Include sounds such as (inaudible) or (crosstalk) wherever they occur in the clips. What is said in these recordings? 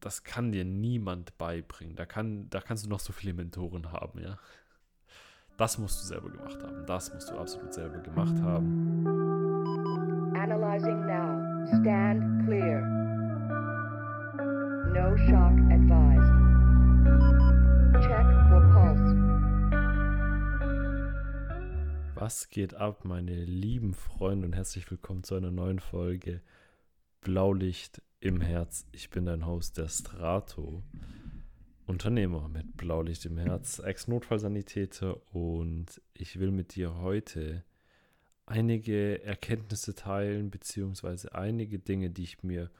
das kann dir niemand beibringen. Da, kann, da kannst du noch so viele Mentoren haben, ja. Das musst du selber gemacht haben. Das musst du absolut selber gemacht haben. Analyzing now. Stand clear. No shock advised. Check for pulse. Was geht ab, meine lieben Freunde und herzlich willkommen zu einer neuen Folge Blaulicht im Herz. Ich bin dein Host, der Strato. Unternehmer mit Blaulicht im Herz, Ex-Notfallsanitäter und ich will mit dir heute einige Erkenntnisse teilen, beziehungsweise einige Dinge, die ich mir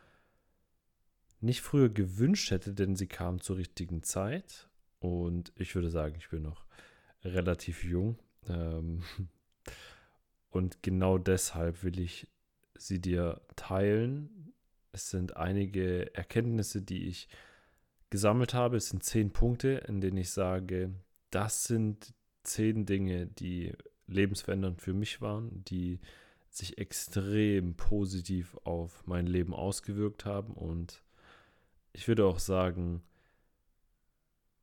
nicht früher gewünscht hätte, denn sie kamen zur richtigen Zeit und ich würde sagen, ich bin noch relativ jung. Ähm, (laughs) und genau deshalb will ich sie dir teilen, es sind einige Erkenntnisse, die ich gesammelt habe. Es sind zehn Punkte, in denen ich sage, das sind zehn Dinge, die lebensverändernd für mich waren, die sich extrem positiv auf mein Leben ausgewirkt haben und ich würde auch sagen,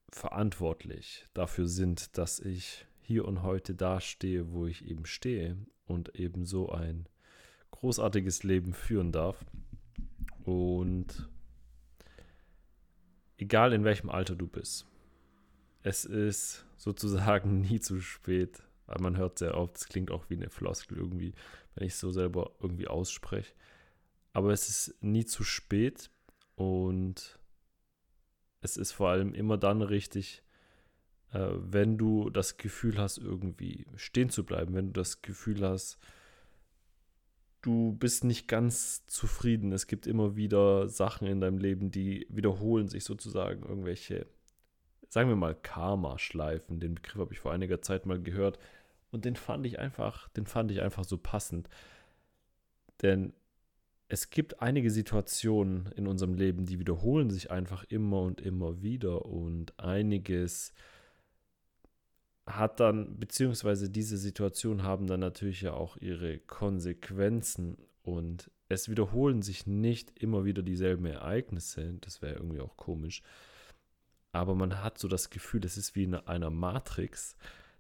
verantwortlich dafür sind, dass ich hier und heute dastehe, wo ich eben stehe und eben so ein großartiges Leben führen darf. Und egal in welchem Alter du bist, es ist sozusagen (laughs) nie zu spät. Weil man hört sehr oft, es klingt auch wie eine Floskel irgendwie, wenn ich es so selber irgendwie ausspreche. Aber es ist nie zu spät und es ist vor allem immer dann richtig, äh, wenn du das Gefühl hast, irgendwie stehen zu bleiben, wenn du das Gefühl hast, du bist nicht ganz zufrieden. Es gibt immer wieder Sachen in deinem Leben, die wiederholen sich sozusagen irgendwelche, sagen wir mal, Karma-Schleifen. Den Begriff habe ich vor einiger Zeit mal gehört und den fand ich einfach, den fand ich einfach so passend. Denn es gibt einige Situationen in unserem Leben, die wiederholen sich einfach immer und immer wieder und einiges hat dann, beziehungsweise diese Situationen haben dann natürlich ja auch ihre Konsequenzen und es wiederholen sich nicht immer wieder dieselben Ereignisse, das wäre irgendwie auch komisch, aber man hat so das Gefühl, es ist wie in einer Matrix,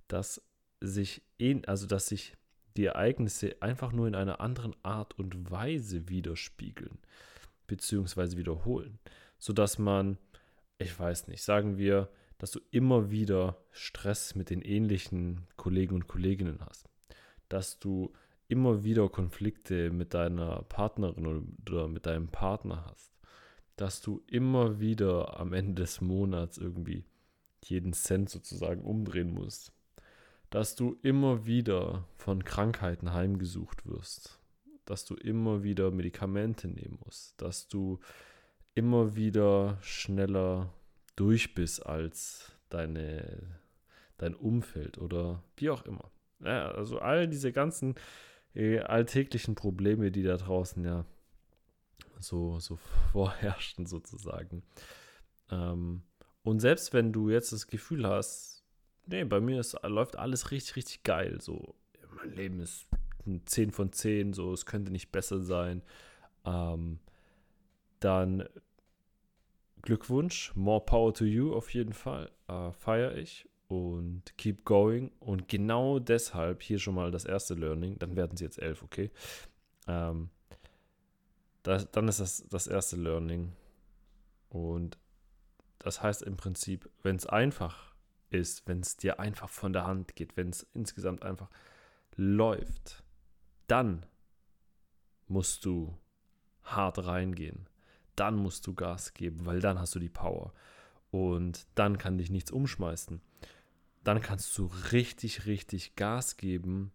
dass sich, also dass sich die Ereignisse einfach nur in einer anderen Art und Weise widerspiegeln, beziehungsweise wiederholen, sodass man, ich weiß nicht, sagen wir, dass du immer wieder Stress mit den ähnlichen Kollegen und Kolleginnen hast. Dass du immer wieder Konflikte mit deiner Partnerin oder mit deinem Partner hast. Dass du immer wieder am Ende des Monats irgendwie jeden Cent sozusagen umdrehen musst. Dass du immer wieder von Krankheiten heimgesucht wirst. Dass du immer wieder Medikamente nehmen musst. Dass du immer wieder schneller durch bist als deine, dein Umfeld oder wie auch immer. Ja, also all diese ganzen äh, alltäglichen Probleme, die da draußen ja so, so (laughs) vorherrschen sozusagen. Ähm, und selbst wenn du jetzt das Gefühl hast, nee, bei mir ist, läuft alles richtig, richtig geil, so, mein Leben ist ein 10 von 10, so, es könnte nicht besser sein, ähm, dann Glückwunsch, more power to you auf jeden Fall. Äh, Feiere ich und keep going. Und genau deshalb hier schon mal das erste Learning. Dann werden sie jetzt elf, okay? Ähm, das, dann ist das das erste Learning. Und das heißt im Prinzip, wenn es einfach ist, wenn es dir einfach von der Hand geht, wenn es insgesamt einfach läuft, dann musst du hart reingehen dann musst du Gas geben, weil dann hast du die Power. Und dann kann dich nichts umschmeißen. Dann kannst du richtig, richtig Gas geben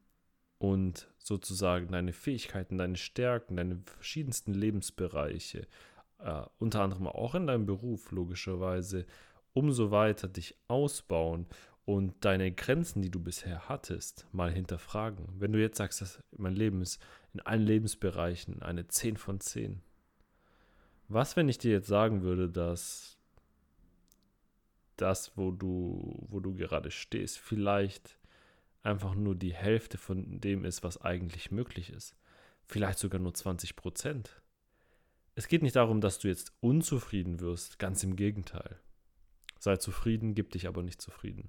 und sozusagen deine Fähigkeiten, deine Stärken, deine verschiedensten Lebensbereiche, äh, unter anderem auch in deinem Beruf logischerweise, umso weiter dich ausbauen und deine Grenzen, die du bisher hattest, mal hinterfragen. Wenn du jetzt sagst, dass mein Leben ist in allen Lebensbereichen eine 10 von 10, was, wenn ich dir jetzt sagen würde, dass das, wo du, wo du gerade stehst, vielleicht einfach nur die Hälfte von dem ist, was eigentlich möglich ist? Vielleicht sogar nur 20 Prozent. es geht nicht darum, dass du jetzt unzufrieden wirst, ganz im Gegenteil. Sei zufrieden, gib dich aber nicht zufrieden.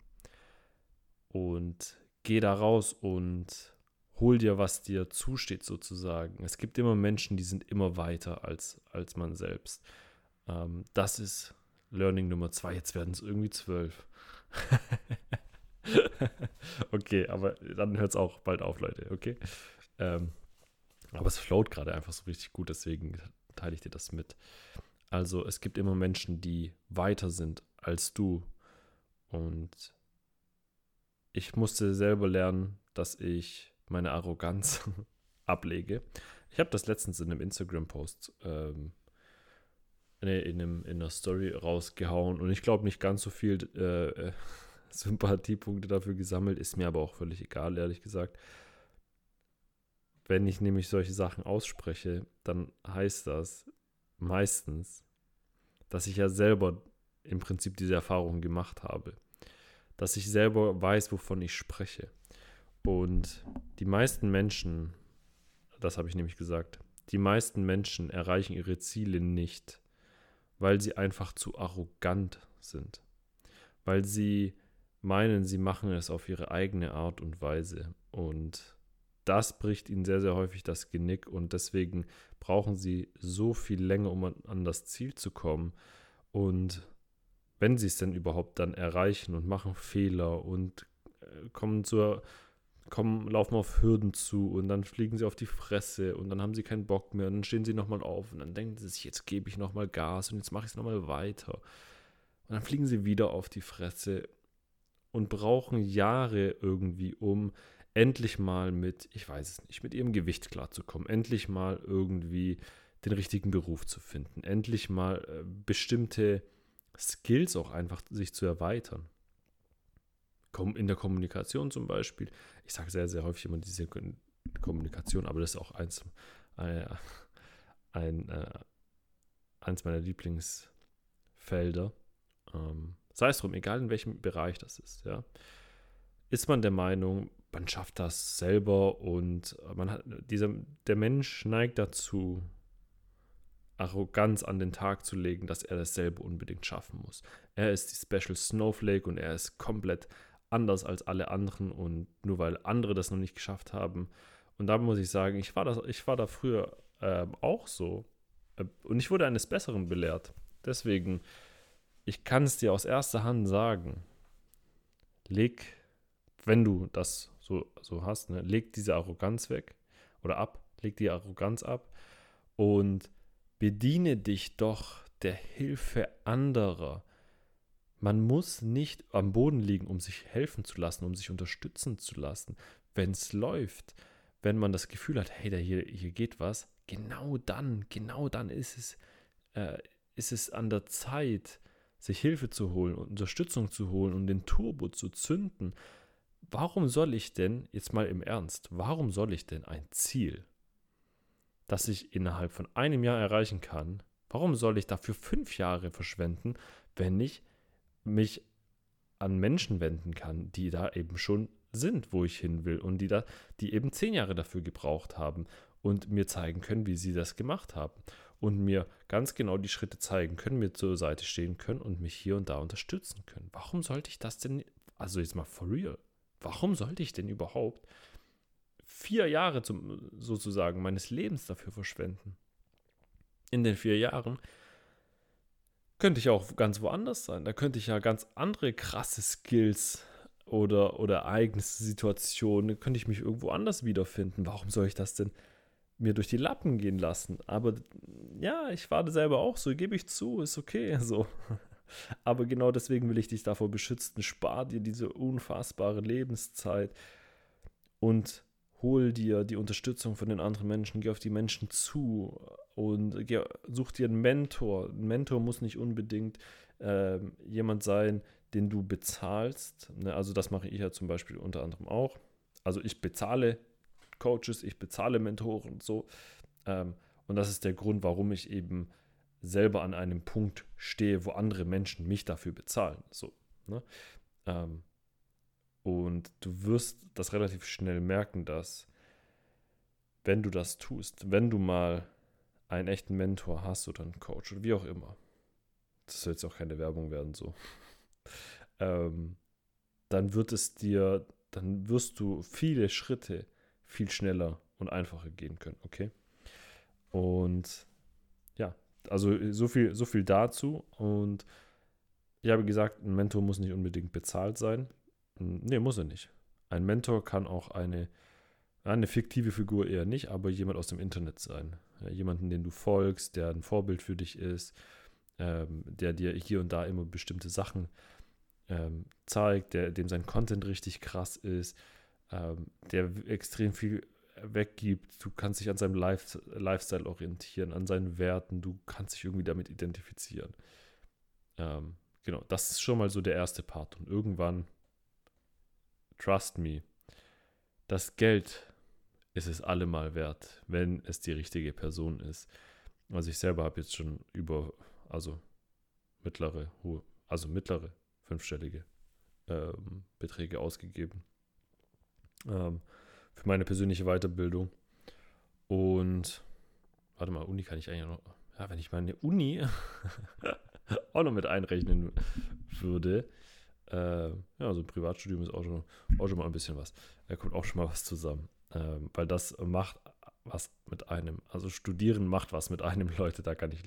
Und geh da raus und hol dir, was dir zusteht, sozusagen. Es gibt immer Menschen, die sind immer weiter als, als man selbst. Ähm, das ist Learning Nummer zwei. Jetzt werden es irgendwie zwölf. (laughs) okay, aber dann hört es auch bald auf, Leute, okay? Ähm, aber es float gerade einfach so richtig gut, deswegen teile ich dir das mit. Also es gibt immer Menschen, die weiter sind als du. Und ich musste selber lernen, dass ich meine Arroganz (laughs) ablege. Ich habe das letztens in einem Instagram-Post ähm, nee, in, in einer Story rausgehauen und ich glaube nicht ganz so viel äh, (laughs) Sympathiepunkte dafür gesammelt, ist mir aber auch völlig egal, ehrlich gesagt. Wenn ich nämlich solche Sachen ausspreche, dann heißt das meistens, dass ich ja selber im Prinzip diese Erfahrung gemacht habe. Dass ich selber weiß, wovon ich spreche. Und die meisten Menschen, das habe ich nämlich gesagt, die meisten Menschen erreichen ihre Ziele nicht, weil sie einfach zu arrogant sind. Weil sie meinen, sie machen es auf ihre eigene Art und Weise. Und das bricht ihnen sehr, sehr häufig das Genick und deswegen brauchen sie so viel länger, um an das Ziel zu kommen. Und wenn sie es denn überhaupt dann erreichen und machen Fehler und äh, kommen zur, kommen, laufen auf Hürden zu und dann fliegen sie auf die Fresse und dann haben sie keinen Bock mehr und dann stehen sie nochmal auf und dann denken sie sich, jetzt gebe ich nochmal Gas und jetzt mache ich es nochmal weiter. Und dann fliegen sie wieder auf die Fresse und brauchen Jahre irgendwie, um endlich mal mit, ich weiß es nicht, mit ihrem Gewicht klarzukommen, endlich mal irgendwie den richtigen Beruf zu finden, endlich mal äh, bestimmte Skills auch einfach sich zu erweitern. In der Kommunikation zum Beispiel, ich sage sehr, sehr häufig immer diese Kommunikation, aber das ist auch eins, äh, ein, äh, eins meiner Lieblingsfelder. Ähm, sei es drum, egal in welchem Bereich das ist, ja. Ist man der Meinung, man schafft das selber und man hat, dieser, der Mensch neigt dazu, Arroganz an den Tag zu legen, dass er dasselbe unbedingt schaffen muss. Er ist die Special Snowflake und er ist komplett anders als alle anderen und nur weil andere das noch nicht geschafft haben. Und da muss ich sagen, ich war, das, ich war da früher äh, auch so äh, und ich wurde eines Besseren belehrt. Deswegen, ich kann es dir aus erster Hand sagen, leg, wenn du das so, so hast, ne, leg diese Arroganz weg oder ab, leg die Arroganz ab und bediene dich doch der Hilfe anderer. Man muss nicht am Boden liegen, um sich helfen zu lassen, um sich unterstützen zu lassen. Wenn es läuft, wenn man das Gefühl hat, hey, da hier, hier geht was, genau dann, genau dann ist es, äh, ist es an der Zeit, sich Hilfe zu holen und Unterstützung zu holen und den Turbo zu zünden warum soll ich denn, jetzt mal im Ernst, warum soll ich denn ein Ziel, das ich innerhalb von einem Jahr erreichen kann, warum soll ich dafür fünf Jahre verschwenden, wenn ich mich an Menschen wenden kann, die da eben schon sind, wo ich hin will und die da, die eben zehn Jahre dafür gebraucht haben und mir zeigen können, wie sie das gemacht haben und mir ganz genau die Schritte zeigen können, mir zur Seite stehen können und mich hier und da unterstützen können. Warum sollte ich das denn, also jetzt mal for real, warum sollte ich denn überhaupt vier Jahre zum, sozusagen meines Lebens dafür verschwenden? In den vier Jahren könnte ich auch ganz woanders sein. Da könnte ich ja ganz andere krasse Skills oder, oder Ereignisse, könnte ich mich irgendwo anders wiederfinden. Warum soll ich das denn mir durch die Lappen gehen lassen? Aber ja, ich war selber auch so, gebe ich zu, ist okay. (laughs) So. Aber genau deswegen will ich dich davor beschützen. Spar dir diese unfassbare Lebenszeit und hol dir die Unterstützung von den anderen Menschen. Geh auf die Menschen zu und geh, such dir einen Mentor. Ein Mentor muss nicht unbedingt äh, jemand sein, den du bezahlst. Ne? Also das mache ich ja zum Beispiel unter anderem auch. Also ich bezahle Coaches, ich bezahle Mentoren und so. Ähm, und das ist der Grund, warum ich eben selber an einem Punkt stehe, wo andere Menschen mich dafür bezahlen. So, ne? ähm, und du wirst das relativ schnell merken, dass wenn du das tust, wenn du mal einen echten Mentor hast oder einen Coach oder wie auch immer, das soll jetzt auch keine Werbung werden, so, (laughs) ähm, dann wird es dir, dann wirst du viele Schritte viel schneller und einfacher gehen können, okay? Und ja, also so viel, so viel dazu. Und ich habe gesagt, ein Mentor muss nicht unbedingt bezahlt sein. Nee, muss er nicht. Ein Mentor kann auch eine, eine fiktive Figur eher nicht, aber jemand aus dem Internet sein. Ja, jemanden, den du folgst, der ein Vorbild für dich ist, ähm, der dir hier und da immer bestimmte Sachen ähm, zeigt, der, dem sein Content richtig krass ist, ähm, der extrem viel weggibt. Du kannst dich an seinem Life Lifestyle orientieren, an seinen Werten. Du kannst dich irgendwie damit identifizieren. Ähm, genau, das ist schon mal so der erste Part. Und irgendwann, trust me, das Geld ist es allemal wert, wenn es die richtige Person ist. Also ich selber habe jetzt schon über, also mittlere, hohe, also mittlere fünfstellige ähm, Beträge ausgegeben ähm, für meine persönliche Weiterbildung. Und warte mal, Uni kann ich eigentlich noch, ja, wenn ich meine Uni (laughs) auch noch mit einrechnen würde, äh, ja, so ein Privatstudium ist auch schon, auch schon mal ein bisschen was. Da kommt auch schon mal was zusammen. Ähm, weil das macht was mit einem. Also studieren macht was mit einem, (laughs) Leute. Da kann ich,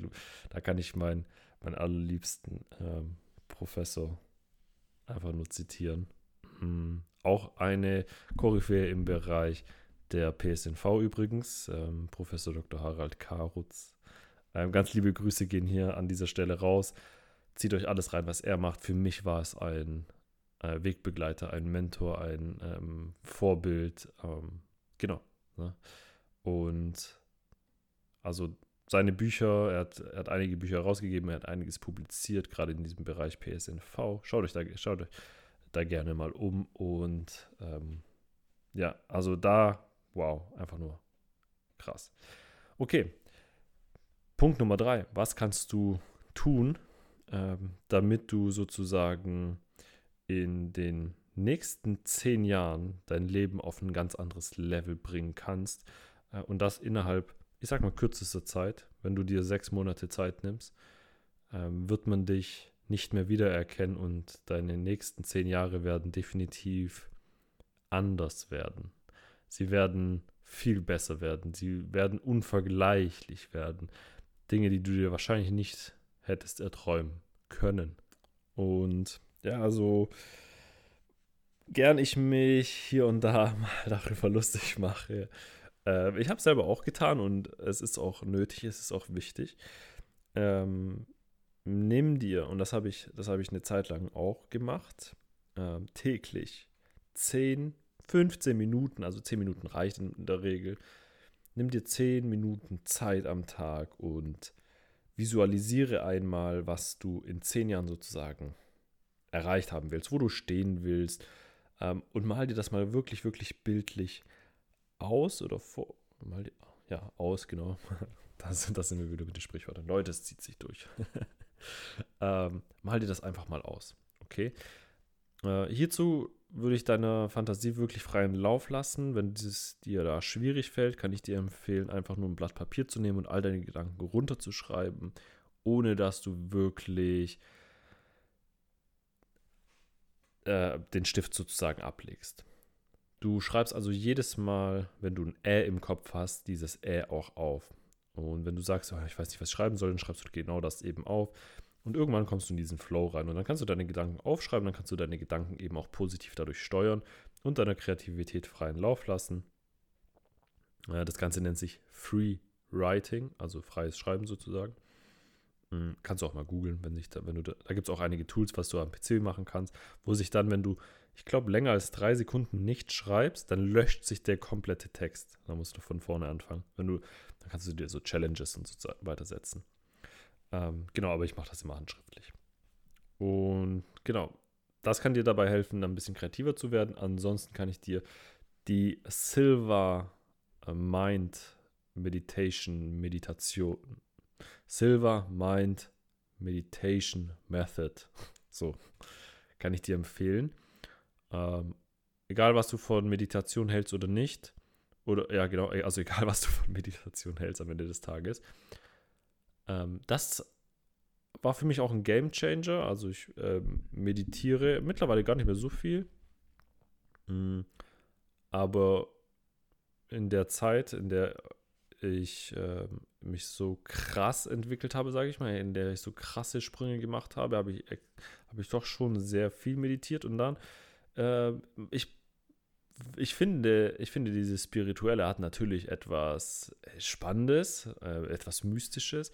da kann ich meinen mein allerliebsten ähm, Professor einfach nur zitieren. Mhm. Auch eine Koryphäe im Bereich der PSNV übrigens, ähm, Professor Dr. Harald Karutz. Ähm, ganz liebe Grüße gehen hier an dieser Stelle raus. Zieht euch alles rein, was er macht. Für mich war es ein äh, Wegbegleiter, ein Mentor, ein ähm, Vorbild. Ähm, genau. Ne? Und also seine Bücher, er hat, er hat einige Bücher herausgegeben, er hat einiges publiziert, gerade in diesem Bereich PSNV. Schaut euch da, schaut euch da gerne mal um. Und ähm, ja, also da, wow, einfach nur krass. Okay, Punkt Nummer drei. Was kannst du tun, ähm, damit du sozusagen in den nächsten zehn Jahren dein Leben auf ein ganz anderes Level bringen kannst? Äh, und das innerhalb ich sag mal, kürzester Zeit, wenn du dir sechs Monate Zeit nimmst, ähm, wird man dich nicht mehr wiedererkennen und deine nächsten zehn Jahre werden definitiv anders werden. Sie werden viel besser werden. Sie werden unvergleichlich werden. Dinge, die du dir wahrscheinlich nicht hättest erträumen können. Und ja, also gern ich mich hier und da (laughs) mal darüber lustig mache, äh, ich habe es selber auch getan und es ist auch nötig, es ist auch wichtig. Ähm, nimm dir, und das habe ich, das ich eine Zeit lang auch gemacht, äh, täglich 10, 15 Minuten, also 10 Minuten reicht in, in der Regel. Nimm dir 10 Minuten Zeit am Tag und visualisiere einmal, was du in 10 Jahren sozusagen erreicht haben willst, wo du stehen willst. Ähm, und mal dir das mal wirklich, wirklich bildlich aus oder vor. Mal, ja, aus, genau. (laughs) Das, das sind wir wieder mit den Sprichwörtern. Leute, es zieht sich durch. (laughs) ähm, mal dir das einfach mal aus. Okay. Äh, hierzu würde ich deiner Fantasie wirklich freien Lauf lassen. Wenn es dir da schwierig fällt, kann ich dir empfehlen, einfach nur ein Blatt Papier zu nehmen und all deine Gedanken runterzuschreiben, ohne dass du wirklich äh, den Stift sozusagen ablegst. Du schreibst also jedes Mal, wenn du ein Ä im Kopf hast, dieses Ä auch auf. Und wenn du sagst, oh, ich weiß nicht, was ich schreiben soll, dann schreibst du genau das eben auf. Und irgendwann kommst du in diesen Flow rein. Und dann kannst du deine Gedanken aufschreiben, dann kannst du deine Gedanken eben auch positiv dadurch steuern und deiner Kreativität freien Lauf lassen. Das Ganze nennt sich Free Writing, also freies Schreiben sozusagen. Hm, kannst du auch mal googeln, wenn da, wenn du da, da gibt es auch einige Tools, was du am PC machen kannst, wo sich dann, wenn du ich glaube, länger als drei Sekunden nicht schreibst, dann löscht sich der komplette Text. Da musst du von vorne anfangen. Wenn du, dann kannst du dir so Challenges und so weiter setzen. Ähm, genau, aber ich mache das immer handschriftlich. Und genau, das kann dir dabei helfen, ein bisschen kreativer zu werden. Ansonsten kann ich dir die Silver äh, Mind Meditation Meditation Silver Mind Meditation Method (laughs) so kann ich dir empfehlen. Ähm, egal, was du von Meditation hältst oder nicht, oder ja, genau, also (laughs) egal, was du von Meditation hältst am Ende des Tages. Ähm, das war für mich auch ein Game Changer. Also ich ähm, meditiere mittlerweile gar nicht mehr so viel. Mhm. Aber in der Zeit, in der ich äh, mich so krass entwickelt habe, sage ich mal, in der ich so krasse Sprünge gemacht habe, habe ich, hab ich doch schon sehr viel meditiert und dann, äh, ich, ich, finde, ich finde, dieses Spirituelle hat natürlich etwas Spannendes, äh, etwas Mystisches,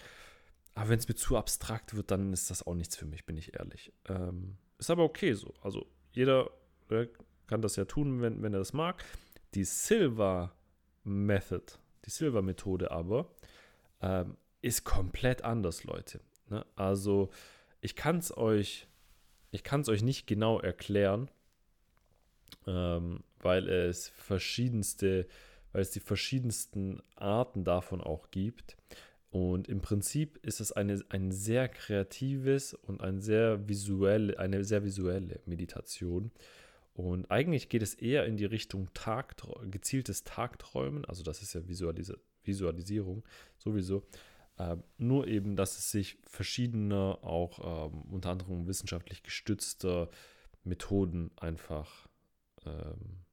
aber wenn es mir zu abstrakt wird, dann ist das auch nichts für mich, bin ich ehrlich. Ähm, ist aber okay so. Also jeder äh, kann das ja tun, wenn, wenn er das mag. Die Silver Method, die Silver Methode aber, ähm, ist komplett anders, Leute. Ne? Also ich kann es euch, ich kann es euch nicht genau erklären, ähm, weil es verschiedenste, weil es die verschiedensten Arten davon auch gibt. Und im Prinzip ist es eine, ein sehr kreatives und ein sehr visuelle, eine sehr visuelle Meditation. Und eigentlich geht es eher in die Richtung Tagtr gezieltes Tagträumen, also das ist ja Visualis Visualisierung sowieso. Ähm, nur eben, dass es sich verschiedener, auch ähm, unter anderem wissenschaftlich gestützter Methoden einfach, ähm,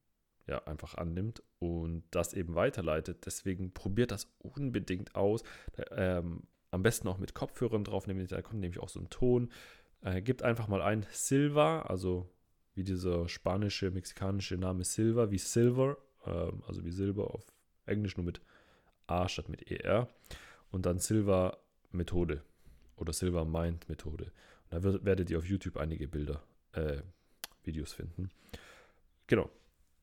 ja, einfach annimmt und das eben weiterleitet. Deswegen probiert das unbedingt aus. Ähm, am besten auch mit Kopfhörern drauf, nämlich da kommt nämlich auch so ein Ton. Äh, gibt einfach mal ein Silva, also wie dieser spanische, mexikanische Name Silva, wie Silver, ähm, also wie Silber auf Englisch nur mit A statt mit ER. Und dann Silva Methode oder Silver Mind Methode. Und da wird, werdet ihr auf YouTube einige Bilder, äh, Videos finden. Genau.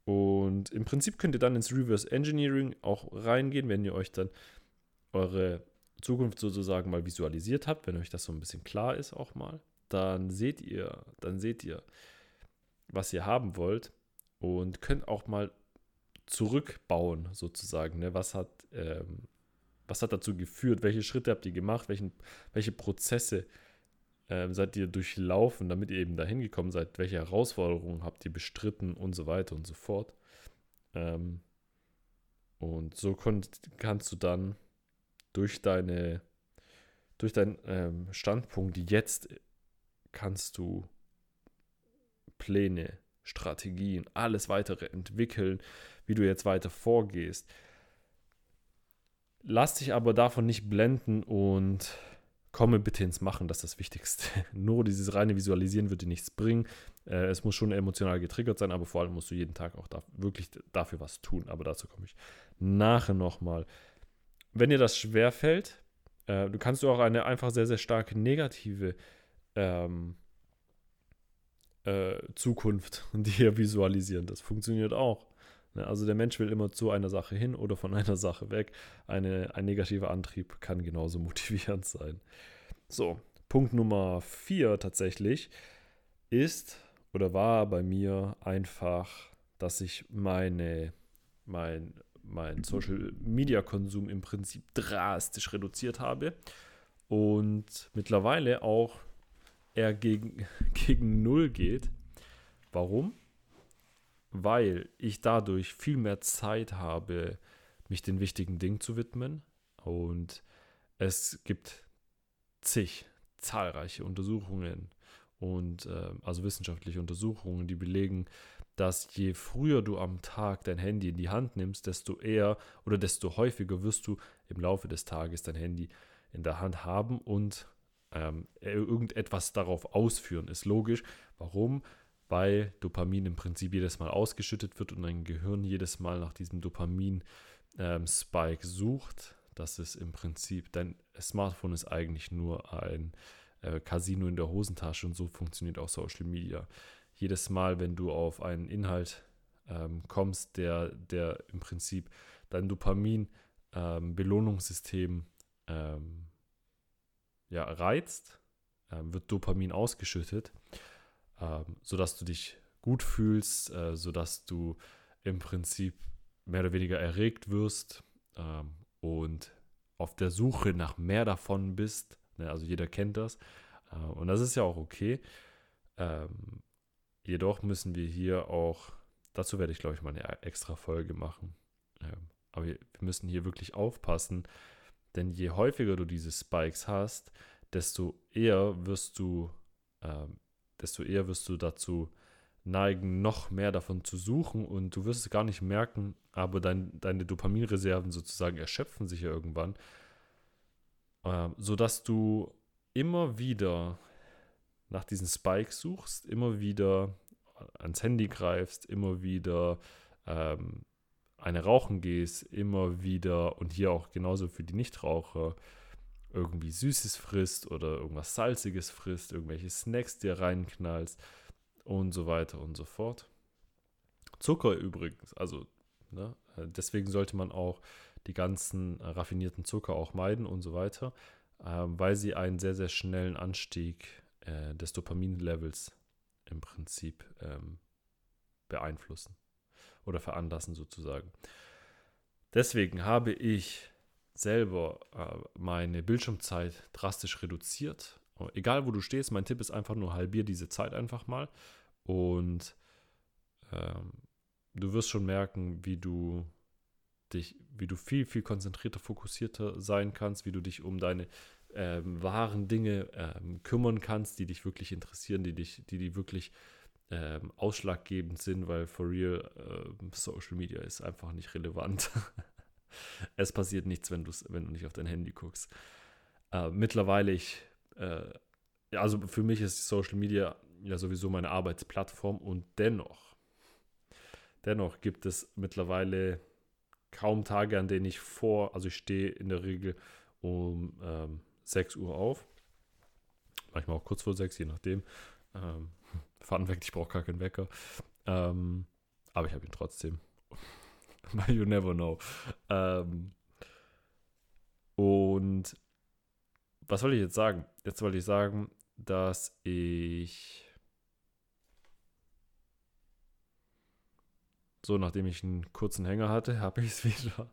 Und im Prinzip könnt ihr dann ins Reverse Engineering auch reingehen, wenn ihr euch dann eure Zukunft sozusagen mal visualisiert habt, wenn euch das so ein bisschen klar ist auch mal, dann seht ihr, dann seht ihr, was ihr haben wollt und könnt auch mal zurückbauen sozusagen. Ne? Was hat, ähm, was hat dazu geführt? Welche Schritte habt ihr gemacht? Welchen, welche Prozesse ähm, seid ihr durchlaufen, damit ihr eben dahin gekommen seid? Welche Herausforderungen habt ihr bestritten und so weiter und so fort? Ähm, und so konnt, kannst du dann durch deine, durch deinen ähm, Standpunkt jetzt kannst du Pläne, Strategien, alles weitere entwickeln, wie du jetzt weiter vorgehst. Lass dich aber davon nicht blenden und komme bitte ins Machen, das ist das Wichtigste. (laughs) Nur dieses reine Visualisieren wird dir nichts bringen. Äh, es muss schon emotional getriggert sein, aber vor allem musst du jeden Tag auch da, wirklich dafür was tun. Aber dazu komme ich nachher nochmal. Wenn dir das schwerfällt, äh, du kannst du auch eine einfach sehr, sehr starke negative ähm, äh, Zukunft (laughs) dir visualisieren. Das funktioniert auch. Ne, also der Mensch will immer zu einer Sache hin oder von (laughs) einer Sache weg. Eine, ein negativer Antrieb kann genauso (laughs) motivierend sein. So, Punkt Nummer vier tatsächlich ist oder war bei mir einfach, dass ich meine, mein, mein Social Media Konsum im Prinzip drastisch reduziert habe und mittlerweile auch eher gegen, (laughs) gegen Null geht. Warum? Weil ich dadurch viel mehr Zeit habe, mich den wichtigen Dingen zu widmen. Und es gibt zig, zahlreiche Untersuchungen und äh, also wissenschaftliche Untersuchungen, die belegen, dass je früher du am Tag dein Handy in die Hand nimmst, desto eher oder desto häufiger wirst du im Laufe des Tages dein Handy in der Hand haben und ähm, irgendetwas darauf ausführen. Ist logisch. Warum? Weil Dopamin im Prinzip jedes Mal ausgeschüttet wird und dein Gehirn jedes Mal nach diesem Dopamin-Spike ähm, sucht. Das ist im Prinzip, dein Smartphone ist eigentlich nur ein äh, Casino in der Hosentasche und so funktioniert auch Social Media. Jedes Mal, wenn du auf einen Inhalt ähm, kommst, der, der im Prinzip dein Dopamin-Belohnungssystem ähm, ähm, ja, reizt, ähm, wird Dopamin ausgeschüttet ähm, sodass du dich gut fühlst, äh, sodass du im Prinzip mehr oder weniger erregt wirst ähm, und auf der Suche nach mehr davon bist. Ne? Also jeder kennt das. Äh, und das ist ja auch okay. Ähm, jedoch müssen wir hier auch, dazu werde ich glaube ich mal eine extra Folge machen, ähm, aber wir müssen hier wirklich aufpassen, denn je häufiger du diese Spikes hast, desto eher wirst du, äh, desto eher wirst du dazu neigen, noch mehr davon zu suchen und du wirst es gar nicht merken, aber dein, deine Dopaminreserven sozusagen erschöpfen sich ja irgendwann, äh, sodass du immer wieder nach diesen Spikes suchst, immer wieder ans Handy greifst, immer wieder ähm, eine rauchen gehst, immer wieder und hier auch genauso für die Nichtraucher irgendwie Süßes frisst oder irgendwas Salziges frisst, irgendwelche Snacks dir reinknallst und so weiter und so fort. Zucker übrigens, also ne, deswegen sollte man auch die ganzen raffinierten Zucker auch meiden und so weiter, äh, weil sie einen sehr, sehr schnellen Anstieg äh, des Dopaminlevels im Prinzip ähm, beeinflussen oder veranlassen sozusagen. Deswegen habe ich selber äh, meine Bildschirmzeit drastisch reduziert. Egal wo du stehst, mein Tipp ist einfach nur halbier diese Zeit einfach mal und ähm, du wirst schon merken, wie du dich, wie du viel, viel konzentrierter, fokussierter sein kannst, wie du dich um deine ähm, wahren Dinge ähm, kümmern kannst, die dich wirklich interessieren, die dich, die, die wirklich ähm, ausschlaggebend sind, weil for real äh, Social Media ist einfach nicht relevant. (laughs) es passiert nichts, wenn, wenn du nicht auf dein Handy guckst. Äh, mittlerweile, ich, äh, also für mich ist Social Media ja sowieso meine Arbeitsplattform und dennoch, dennoch gibt es mittlerweile kaum Tage, an denen ich vor, also ich stehe in der Regel um ähm, 6 Uhr auf. Manchmal auch kurz vor 6, je nachdem. Ähm, (laughs) Fun weg, ich brauche gar keinen Wecker. Ähm, aber ich habe ihn trotzdem. (laughs) you never know. Ähm, und was wollte ich jetzt sagen? Jetzt wollte ich sagen, dass ich so, nachdem ich einen kurzen Hänger hatte, (laughs) habe ich es wieder.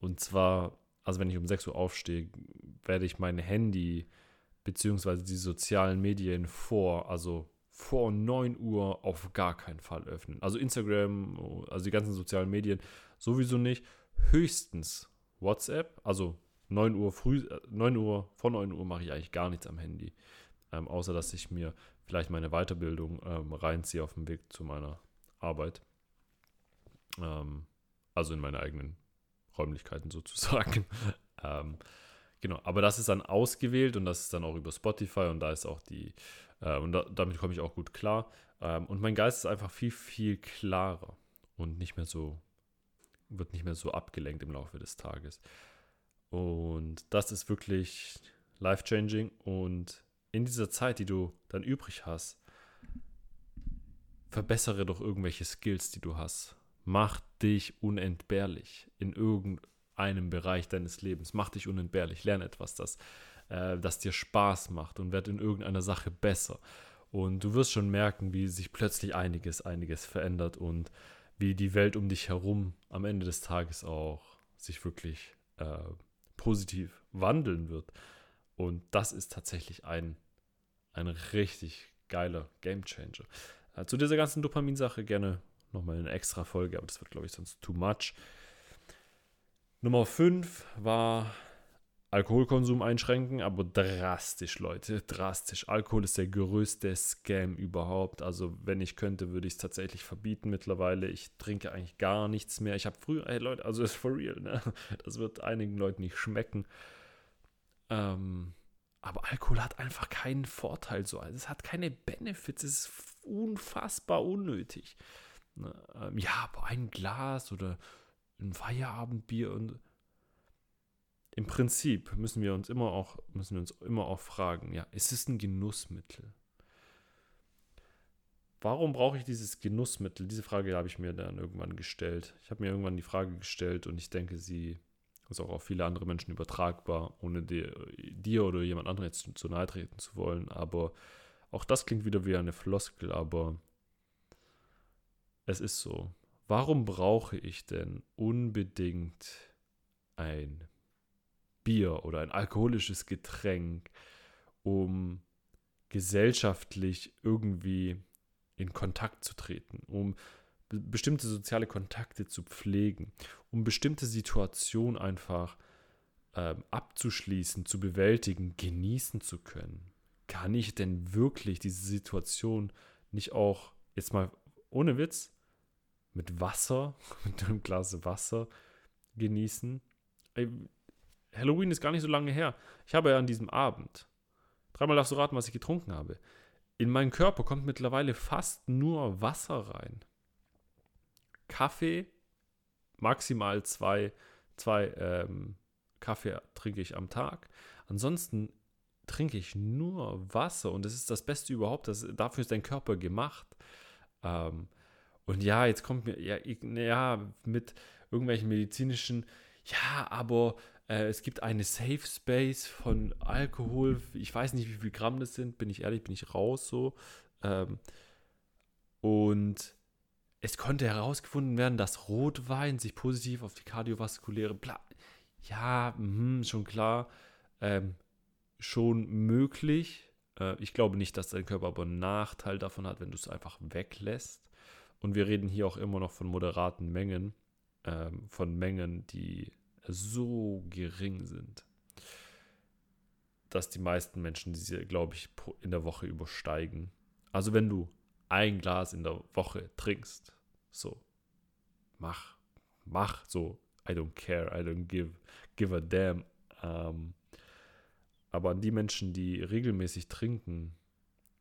Und zwar, also wenn ich um 6 Uhr aufstehe, werde ich mein Handy beziehungsweise die sozialen Medien vor, also vor 9 Uhr auf gar keinen Fall öffnen. Also Instagram, also die ganzen sozialen Medien sowieso nicht. Höchstens WhatsApp, also 9 Uhr früh, 9 äh, Uhr, vor 9 Uhr mache ich eigentlich gar nichts am Handy. Ähm, außer dass ich mir vielleicht meine Weiterbildung ähm, reinziehe auf dem Weg zu meiner Arbeit. Ähm, also in meine eigenen Räumlichkeiten sozusagen. (laughs) ähm, Genau, aber das ist dann ausgewählt und das ist dann auch über Spotify und da ist auch die, äh, und da, damit komme ich auch gut klar. Ähm, und mein Geist ist einfach viel, viel klarer und nicht mehr so, wird nicht mehr so abgelenkt im Laufe des Tages. Und das ist wirklich life-changing und in dieser Zeit, die du dann übrig hast, verbessere doch irgendwelche Skills, die du hast. Mach dich unentbehrlich in irgendeinem einem Bereich deines Lebens. Mach dich unentbehrlich, lerne etwas, das, äh, das dir Spaß macht und werd in irgendeiner Sache besser. Und du wirst schon merken, wie sich plötzlich einiges, einiges verändert und wie die Welt um dich herum am Ende des Tages auch sich wirklich äh, positiv wandeln wird. Und das ist tatsächlich ein, ein richtig geiler Gamechanger. Äh, zu dieser ganzen Dopaminsache gerne nochmal eine extra Folge, aber das wird, glaube ich, sonst too much. Nummer 5 war Alkoholkonsum einschränken, aber drastisch, Leute, (laughs) drastisch. Alkohol ist der größte Scam überhaupt. Also, wenn ich könnte, würde ich es tatsächlich verbieten mittlerweile. Ich trinke eigentlich gar nichts mehr. Ich habe früher, hey Leute, also ist (laughs) for real, ne? Das wird einigen Leuten nicht schmecken. Ähm, aber Alkohol hat einfach keinen Vorteil so. Also es hat keine Benefits. Es ist unfassbar unnötig. Ne? Ähm, ja, aber ein Glas oder ein Feierabendbier und im Prinzip müssen wir uns immer auch, müssen uns immer auch fragen, ja, ist es ein Genussmittel? Warum brauche ich dieses Genussmittel? Diese Frage habe ich mir dann irgendwann gestellt. Ich habe mir irgendwann die Frage gestellt und ich denke, sie ist auch auf viele andere Menschen übertragbar, ohne dir, dir oder jemand anderem jetzt zu nahe treten zu wollen. Aber auch das klingt wieder wie eine Floskel, aber es ist so. Warum brauche ich denn unbedingt ein Bier oder ein alkoholisches Getränk, um gesellschaftlich irgendwie in Kontakt zu treten, um bestimmte soziale Kontakte zu pflegen, um bestimmte Situationen einfach ähm, abzuschließen, zu bewältigen, genießen zu können. Kann ich denn wirklich diese Situation nicht auch, jetzt mal ohne Witz, mit Wasser, (laughs) mit einem Glas Wasser genießen? Halloween ist gar nicht so lange her. Ich habe ja an diesem Abend, dreimal darfst du raten, was ich getrunken habe. In meinen Körper kommt mittlerweile fast nur Wasser rein. Kaffee, maximal zwei, zwei ähm, Kaffee trinke ich am Tag. Ansonsten trinke ich nur Wasser und das ist das Beste überhaupt. Das, dafür ist dein Körper gemacht. Ähm, und ja, jetzt kommt mir, ja, ja, mit irgendwelchen medizinischen, ja, aber äh, es gibt eine Safe Space von Alkohol. Ich weiß nicht, wie viel Gramm das sind, bin ich ehrlich, bin ich raus so. Ähm, und es konnte herausgefunden werden, dass Rotwein sich positiv auf die kardiovaskuläre. Bla ja, mh, schon klar. Ähm, schon möglich. Äh, ich glaube nicht, dass dein Körper aber einen Nachteil davon hat, wenn du es einfach weglässt. Und wir reden hier auch immer noch von moderaten Mengen, ähm, von Mengen, die so gering sind, dass die meisten Menschen diese, glaube ich, in der Woche übersteigen. Also wenn du ein Glas in der Woche trinkst, so, mach, mach, so, I don't care, I don't give, give a damn. Ähm, aber an die Menschen, die regelmäßig trinken,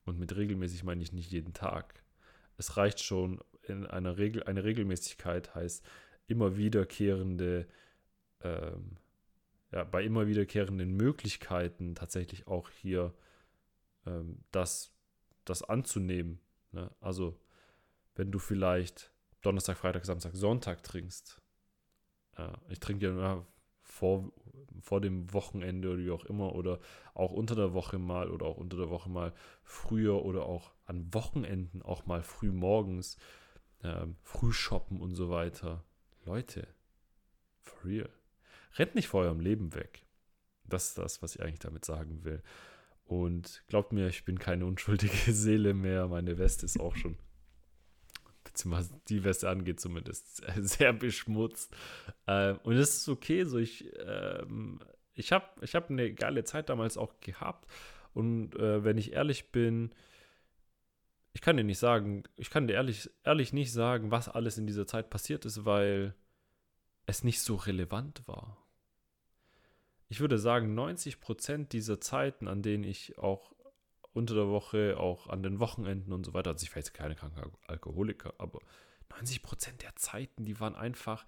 und mit regelmäßig meine ich nicht jeden Tag, es reicht schon in einer Regel, eine Regelmäßigkeit heißt immer wiederkehrende, ähm, ja, bei immer wiederkehrenden Möglichkeiten tatsächlich auch hier ähm, das, das anzunehmen. Ne? Also, wenn du vielleicht Donnerstag, Freitag, Samstag, Sonntag trinkst, äh, ich trinke ja vor, vor dem Wochenende oder wie auch immer oder auch unter der Woche mal oder auch unter der Woche mal früher oder auch an Wochenenden auch mal früh morgens ähm, früh shoppen und so weiter. Leute, for real. Rennt nicht vor eurem Leben weg. Das ist das, was ich eigentlich damit sagen will. Und glaubt mir, ich bin keine unschuldige (laughs) Seele mehr. Meine Weste ist auch schon beziehungsweise die Weste angeht zumindest, (laughs) sehr beschmutzt. Ähm, und es ist okay, so ich, ähm, ich habe ich hab eine geile Zeit damals auch gehabt. Und äh, wenn ich ehrlich bin, ich kann dir nicht sagen, ich kann dir ehrlich, ehrlich nicht sagen, was alles in dieser Zeit passiert ist, weil es nicht so relevant war. Ich würde sagen, 90 Prozent dieser Zeiten, an denen ich auch unter der Woche, auch an den Wochenenden und so weiter. Also ich war keine kranke Alkoholiker, aber 90 Prozent der Zeiten, die waren einfach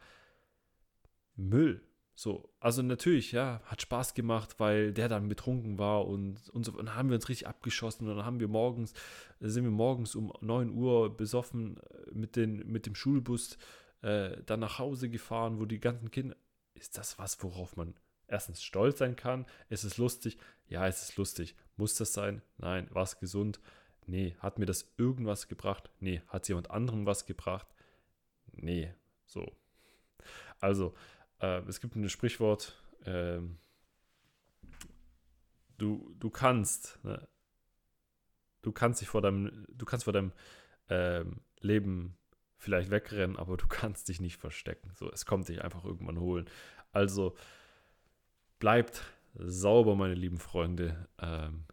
Müll. So, also natürlich, ja, hat Spaß gemacht, weil der dann betrunken war und, und so. Und dann haben wir uns richtig abgeschossen und dann haben wir morgens, sind wir morgens um 9 Uhr besoffen äh, mit, den, mit dem Schulbus äh, dann nach Hause gefahren, wo die ganzen Kinder. Ist das was, worauf man erstens stolz sein kann? Ist es lustig? Ja, es ist lustig. Muss das sein? Nein. War es gesund? Nee. Hat mir das irgendwas gebracht? Nee. Hat es jemand anderem was gebracht? Nee. So. Also, äh, es gibt ein Sprichwort, äh, du, du kannst, ne? du kannst dich vor deinem, du kannst vor deinem äh, Leben vielleicht wegrennen, aber du kannst dich nicht verstecken. So, es kommt dich einfach irgendwann holen. Also bleibt sauber, meine lieben Freunde. Ähm,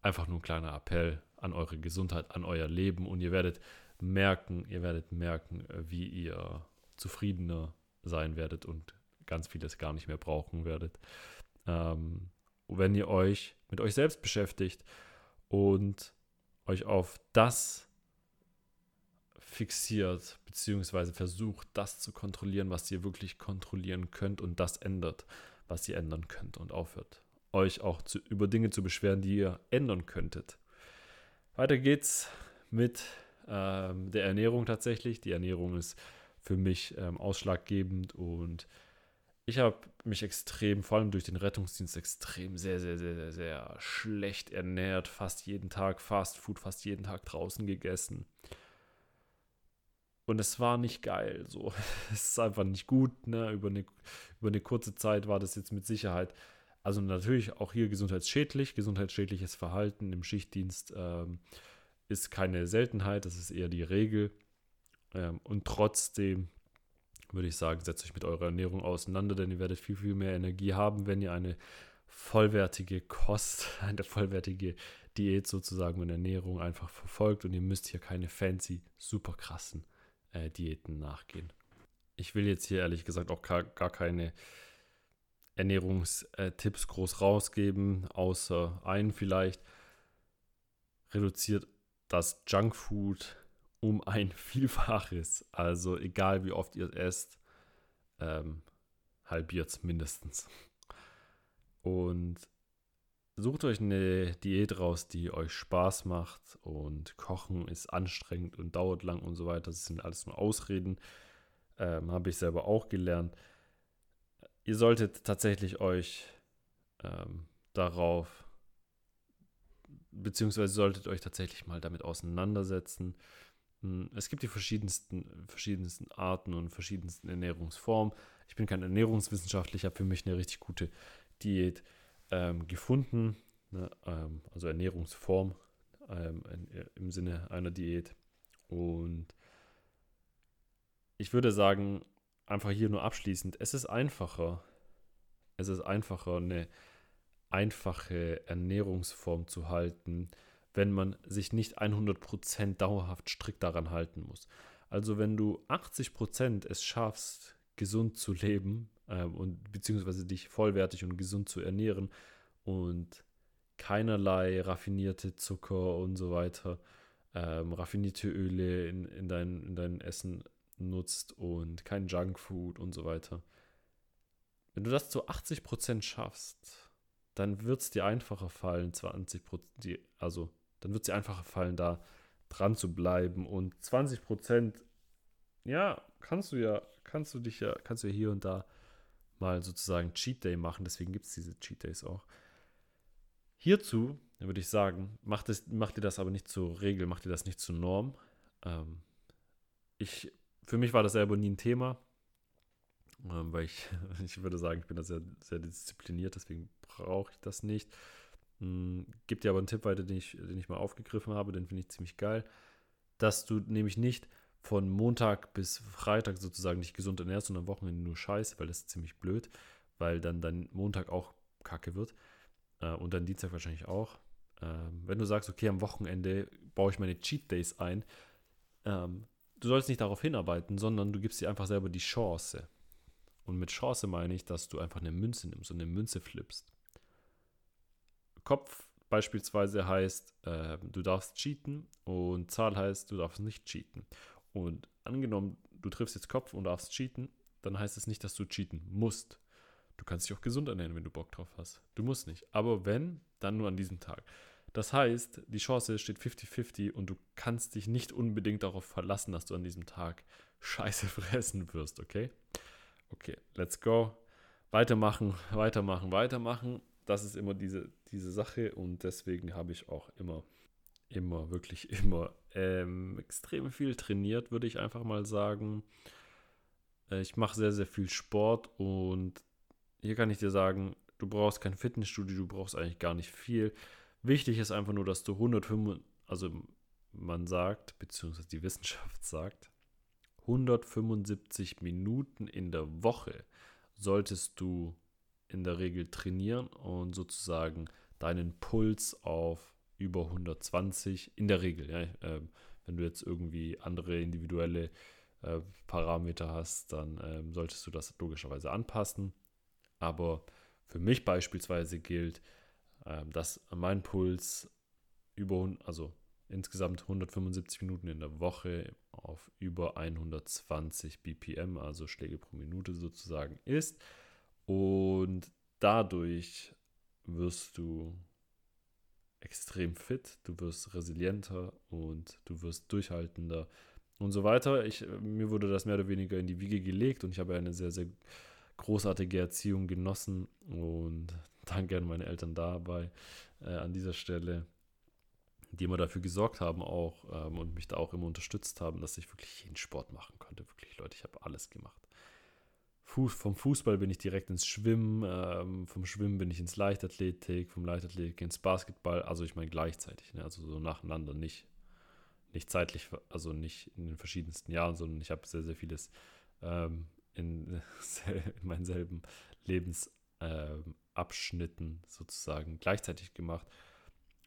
einfach nur ein kleiner Appell an eure Gesundheit, an euer Leben und ihr werdet merken, ihr werdet merken, wie ihr zufriedener sein werdet und ganz vieles gar nicht mehr brauchen werdet. Ähm, wenn ihr euch mit euch selbst beschäftigt und euch auf das fixiert, beziehungsweise versucht, das zu kontrollieren, was ihr wirklich kontrollieren könnt und das ändert was ihr ändern könnt und aufhört, euch auch zu, über Dinge zu beschweren, die ihr ändern könntet. Weiter geht's mit ähm, der Ernährung tatsächlich. Die Ernährung ist für mich ähm, ausschlaggebend und ich habe mich extrem, vor allem durch den Rettungsdienst, extrem sehr, sehr, sehr, sehr, sehr schlecht ernährt. Fast jeden Tag Fast Food, fast jeden Tag draußen gegessen. Und es war nicht geil. So, (laughs) es ist einfach nicht gut. Ne? Über, eine, über eine kurze Zeit war das jetzt mit Sicherheit. Also natürlich auch hier gesundheitsschädlich. Gesundheitsschädliches Verhalten im Schichtdienst ähm, ist keine Seltenheit, das ist eher die Regel. Ähm, und trotzdem würde ich sagen, setzt euch mit eurer Ernährung auseinander, denn ihr werdet viel, viel mehr Energie haben, wenn ihr eine vollwertige Kost, (laughs) eine vollwertige Diät sozusagen und Ernährung einfach verfolgt und ihr müsst hier keine fancy, super krassen äh, Diäten nachgehen. Ich will jetzt hier ehrlich gesagt auch gar, gar keine Ernährungstipps groß rausgeben, außer einen vielleicht. Reduziert das Junkfood um ein (laughs) Vielfaches. Also egal wie oft ihr es esst, ähm, halbiert es mindestens. Und sucht euch eine Diät raus, die euch Spaß macht. Und Kochen ist anstrengend und dauert lang und so weiter. Das sind alles nur Ausreden. Ähm, Habe ich selber auch gelernt. Ihr solltet tatsächlich euch ähm, darauf, beziehungsweise solltet euch tatsächlich mal damit auseinandersetzen. Hm, es gibt die verschiedensten, verschiedensten Arten und verschiedensten Ernährungsformen. Ich bin kein Ernährungswissenschaftler, ich habe für mich eine richtig gute Diät ähm, gefunden, ne, ähm, also Ernährungsform ähm, in, im Sinne einer Diät. Und ich würde sagen, einfach hier nur abschließend, es ist einfacher, es ist einfacher, eine einfache Ernährungsform zu halten, wenn man sich nicht 100% dauerhaft strikt daran halten muss. Also wenn du 80% es schaffst, gesund zu leben äh, und beziehungsweise dich vollwertig und gesund zu ernähren und keinerlei raffinierte Zucker und so weiter, ähm, raffinierte Öle in, in, dein, in dein Essen nutzt und kein Junkfood und so weiter. Wenn du das zu 80% schaffst, dann wird es dir einfacher fallen, 20%, also dann wird es dir einfacher fallen, da dran zu bleiben. Und 20%, ja, kannst du ja, kannst du dich ja, kannst du hier und da mal sozusagen Cheat Day machen. Deswegen gibt es diese Cheat Days auch. Hierzu würde ich sagen, macht, es, macht dir das aber nicht zur Regel, macht dir das nicht zur Norm. Ähm, ich, für mich war das selber nie ein Thema, ähm, weil ich, (laughs) ich würde sagen, ich bin da sehr, sehr diszipliniert, deswegen brauche ich das nicht. Hm, gibt dir aber einen Tipp weiter, den ich, den ich mal aufgegriffen habe, den finde ich ziemlich geil, dass du nämlich nicht von Montag bis Freitag sozusagen dich gesund ernährst und am Wochenende nur Scheiße, weil das ist ziemlich blöd, weil dann dein Montag auch kacke wird äh, und dann Dienstag wahrscheinlich auch. Ähm, wenn du sagst, okay, am Wochenende baue ich meine Cheat Days ein, ähm, du sollst nicht darauf hinarbeiten, sondern du gibst dir einfach selber die Chance. Und mit Chance meine ich, dass du einfach eine Münze nimmst und eine Münze flippst. Kopf beispielsweise heißt, äh, du darfst cheaten und Zahl heißt, du darfst nicht cheaten. Und angenommen, du triffst jetzt Kopf und darfst cheaten, dann heißt es nicht, dass du cheaten musst. Du kannst dich auch gesund ernähren, wenn du Bock drauf hast. Du musst nicht. Aber wenn, dann nur an diesem Tag. Das heißt, die Chance steht 50-50 und du kannst dich nicht unbedingt darauf verlassen, dass du an diesem Tag Scheiße (laughs) fressen wirst, okay? Okay, let's go. Weitermachen, weitermachen, weitermachen das ist immer diese, diese Sache und deswegen habe ich auch immer, immer, wirklich immer ähm, extrem viel trainiert, würde ich einfach mal sagen. Äh, ich mache sehr, sehr viel Sport und hier kann ich dir sagen, du brauchst kein Fitnessstudio, du brauchst eigentlich gar nicht viel. Wichtig ist einfach nur, dass du 105, also man sagt, beziehungsweise die Wissenschaft (laughs) sagt, 175 Minuten in der Woche solltest du in der Regel trainieren und sozusagen deinen Puls auf über 120 in der Regel. Ja, äh, wenn du jetzt irgendwie andere individuelle äh, Parameter hast, dann äh, solltest du das logischerweise anpassen. Aber für mich beispielsweise gilt, ähm, dass mein Puls über, also insgesamt 175 Minuten in der Woche auf über 120 BPM, also Schläge pro Minute sozusagen ist. Und dadurch wirst du extrem fit, du wirst resilienter und du wirst durchhaltender und so weiter. Ich, mir wurde das mehr oder weniger in die Wiege gelegt und ich habe eine sehr, sehr großartige Erziehung genossen und (laughs) danke an meine Eltern dabei äh, an dieser Stelle, die immer dafür gesorgt haben auch ähm, und mich da auch immer unterstützt haben, dass ich wirklich jeden Sport machen konnte. Wirklich, Leute, ich habe alles gemacht. Fuß, vom Fußball bin ich direkt ins Schwimmen, ähm, vom Schwimmen bin ich ins Leichtathletik, vom Leichtathletik ins Basketball, also ich meine gleichzeitig, ne? also so nacheinander, nicht, nicht zeitlich, also nicht in den verschiedensten Jahren, sondern ich habe sehr, sehr vieles ähm, in, (laughs) in meinen selben Lebensabschnitten ähm, sozusagen gleichzeitig gemacht.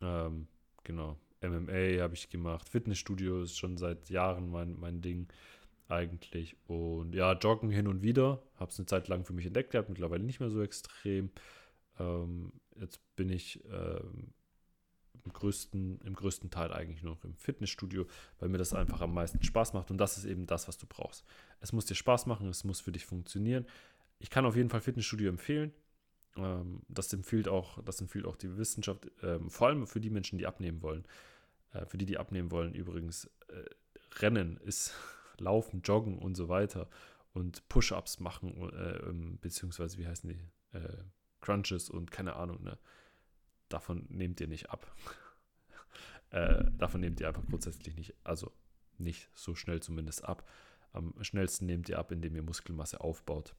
Ähm, genau. MMA habe ich gemacht. Fitnessstudio ist schon seit Jahren mein, mein Ding eigentlich. Und ja, Joggen hin und wieder. Habe es eine Zeit lang für mich entdeckt gehabt, mittlerweile nicht mehr so extrem. Ähm, jetzt bin ich ähm, im, größten, im größten Teil eigentlich nur noch im Fitnessstudio, weil mir das einfach am meisten Spaß macht. Und das ist eben das, was du brauchst. Es muss dir Spaß machen, es muss für dich funktionieren. Ich kann auf jeden Fall Fitnessstudio empfehlen. Ähm, das, empfiehlt auch, das empfiehlt auch die Wissenschaft, ähm, vor allem für die Menschen, die abnehmen wollen. Äh, für die, die abnehmen wollen, übrigens, äh, Rennen ist Laufen, Joggen und so weiter und Push-Ups machen, äh, ähm, beziehungsweise wie heißen die? Äh, Crunches und keine Ahnung, ne? Davon nehmt ihr nicht ab. (laughs) äh, davon nehmt ihr einfach grundsätzlich nicht, also nicht so schnell zumindest ab. Am schnellsten nehmt ihr ab, indem ihr Muskelmasse aufbaut.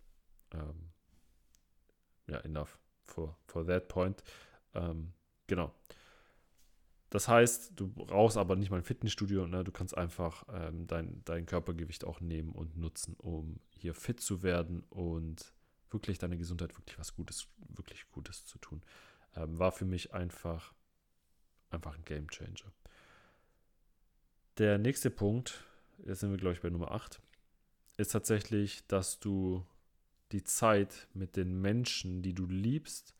Ähm, ja, enough for, for that point. Ähm, genau. Das heißt, du brauchst aber nicht mal ein Fitnessstudio, ne? du kannst einfach ähm, dein, dein Körpergewicht auch nehmen und nutzen, um hier fit zu werden und wirklich deine Gesundheit wirklich was Gutes, wirklich Gutes zu tun. Ähm, war für mich einfach, einfach ein Game Changer. Der nächste Punkt, jetzt sind wir, glaube ich, bei Nummer 8, ist tatsächlich, dass du die Zeit mit den Menschen, die du liebst,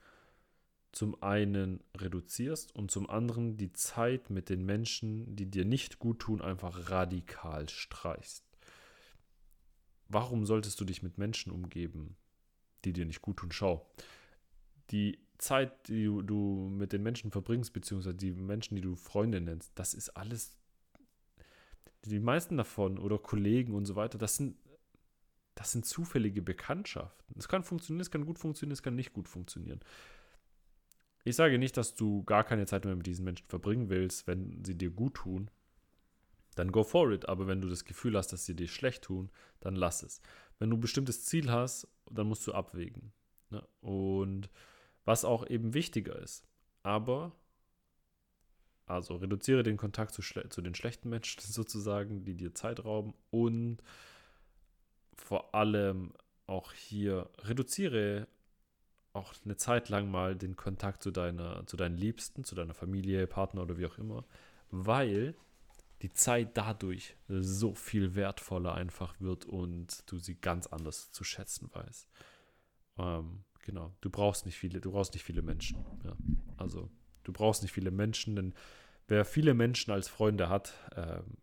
zum einen reduzierst und zum anderen die Zeit mit den Menschen, die dir nicht gut tun, einfach radikal streichst. Warum solltest du dich mit Menschen umgeben, die dir nicht gut tun? Schau, die Zeit, die du mit den Menschen verbringst, beziehungsweise die Menschen, die du Freunde nennst, das ist alles, die meisten davon oder Kollegen und so weiter, das sind, das sind zufällige Bekanntschaften. Es kann funktionieren, es kann gut funktionieren, es kann nicht gut funktionieren. Ich sage nicht, dass du gar keine Zeit mehr mit diesen Menschen verbringen willst, wenn sie dir gut tun. Dann go for it. Aber wenn du das Gefühl hast, dass sie dir schlecht tun, dann lass es. Wenn du ein bestimmtes Ziel hast, dann musst du abwägen. Ne? Und was auch eben wichtiger ist. Aber, also reduziere den Kontakt zu, zu den schlechten Menschen (laughs) sozusagen, die dir Zeit rauben. Und vor allem auch hier reduziere auch eine Zeit lang mal den Kontakt zu deiner, zu deinen Liebsten, zu deiner Familie, Partner oder wie auch immer, weil die Zeit dadurch so viel wertvoller einfach wird und du sie ganz anders zu schätzen weißt. Ähm, genau, du brauchst nicht viele, du brauchst nicht viele Menschen. Ja. Also du brauchst nicht viele Menschen, denn wer viele Menschen als Freunde hat, ähm,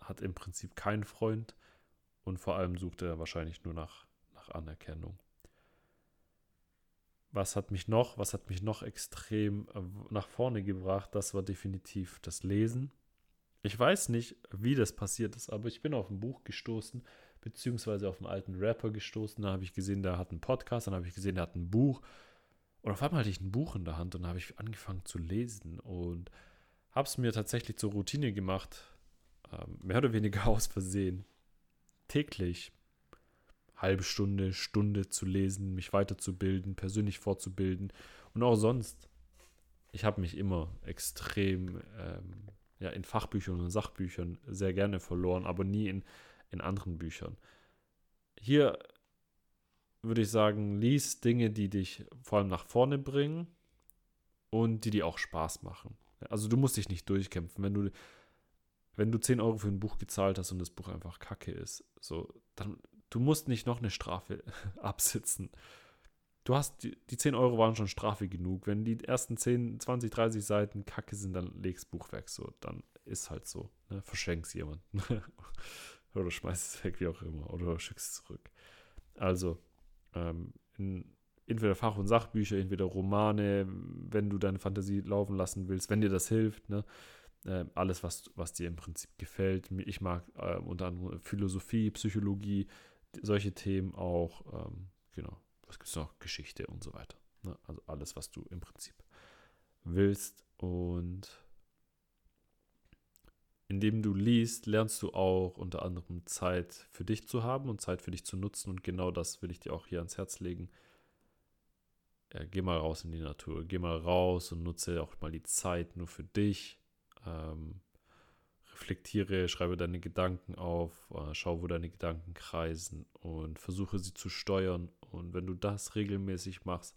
hat im Prinzip keinen Freund und vor allem sucht er wahrscheinlich nur nach, nach Anerkennung was hat mich noch, was hat mich noch extrem äh, nach vorne gebracht? Das war definitiv das Lesen. Ich weiß nicht, wie das passiert ist, aber ich bin auf ein Buch gestoßen, beziehungsweise auf einen alten Rapper gestoßen. Da habe ich gesehen, der hat einen Podcast, dann habe ich gesehen, der hat ein Buch. Und auf einmal hatte ich ein Buch in der Hand und habe ich angefangen zu lesen und habe es mir tatsächlich zur Routine gemacht, ähm, mehr oder weniger (laughs) aus Versehen, täglich halbe Stunde, Stunde zu lesen, mich weiterzubilden, persönlich fortzubilden und auch sonst. Ich habe mich immer extrem ähm, ja, in Fachbüchern und Sachbüchern sehr gerne verloren, aber nie in, in anderen Büchern. Hier würde ich sagen, lies Dinge, die dich vor allem nach vorne bringen und die dir auch Spaß machen. Also du musst dich nicht durchkämpfen. Wenn du, wenn du 10 Euro für ein Buch gezahlt hast und das Buch einfach kacke ist, so, dann Du musst nicht noch eine Strafe (laughs) absitzen. Du hast, die, die 10 Euro waren schon Strafe genug. Wenn die ersten 10, 20, 30 Seiten kacke sind, dann legst Buch weg. So, dann ist halt so. Ne? Verschenk's jemanden. (laughs) oder schmeiß es weg, wie auch immer. Oder schickst es zurück. Also, ähm, in, entweder Fach- und Sachbücher, entweder Romane, wenn du deine Fantasie laufen lassen willst, wenn dir das hilft, ne? Äh, alles, was, was dir im Prinzip gefällt. Ich mag äh, unter anderem Philosophie, Psychologie, solche Themen auch, ähm, genau, was gibt es noch? Geschichte und so weiter. Ne? Also alles, was du im Prinzip willst. Und indem du liest, lernst du auch unter anderem Zeit für dich zu haben und Zeit für dich zu nutzen. Und genau das will ich dir auch hier ans Herz legen. Ja, geh mal raus in die Natur, geh mal raus und nutze auch mal die Zeit nur für dich. Ähm, reflektiere, schreibe deine Gedanken auf, äh, schau, wo deine Gedanken kreisen und versuche sie zu steuern. Und wenn du das regelmäßig machst,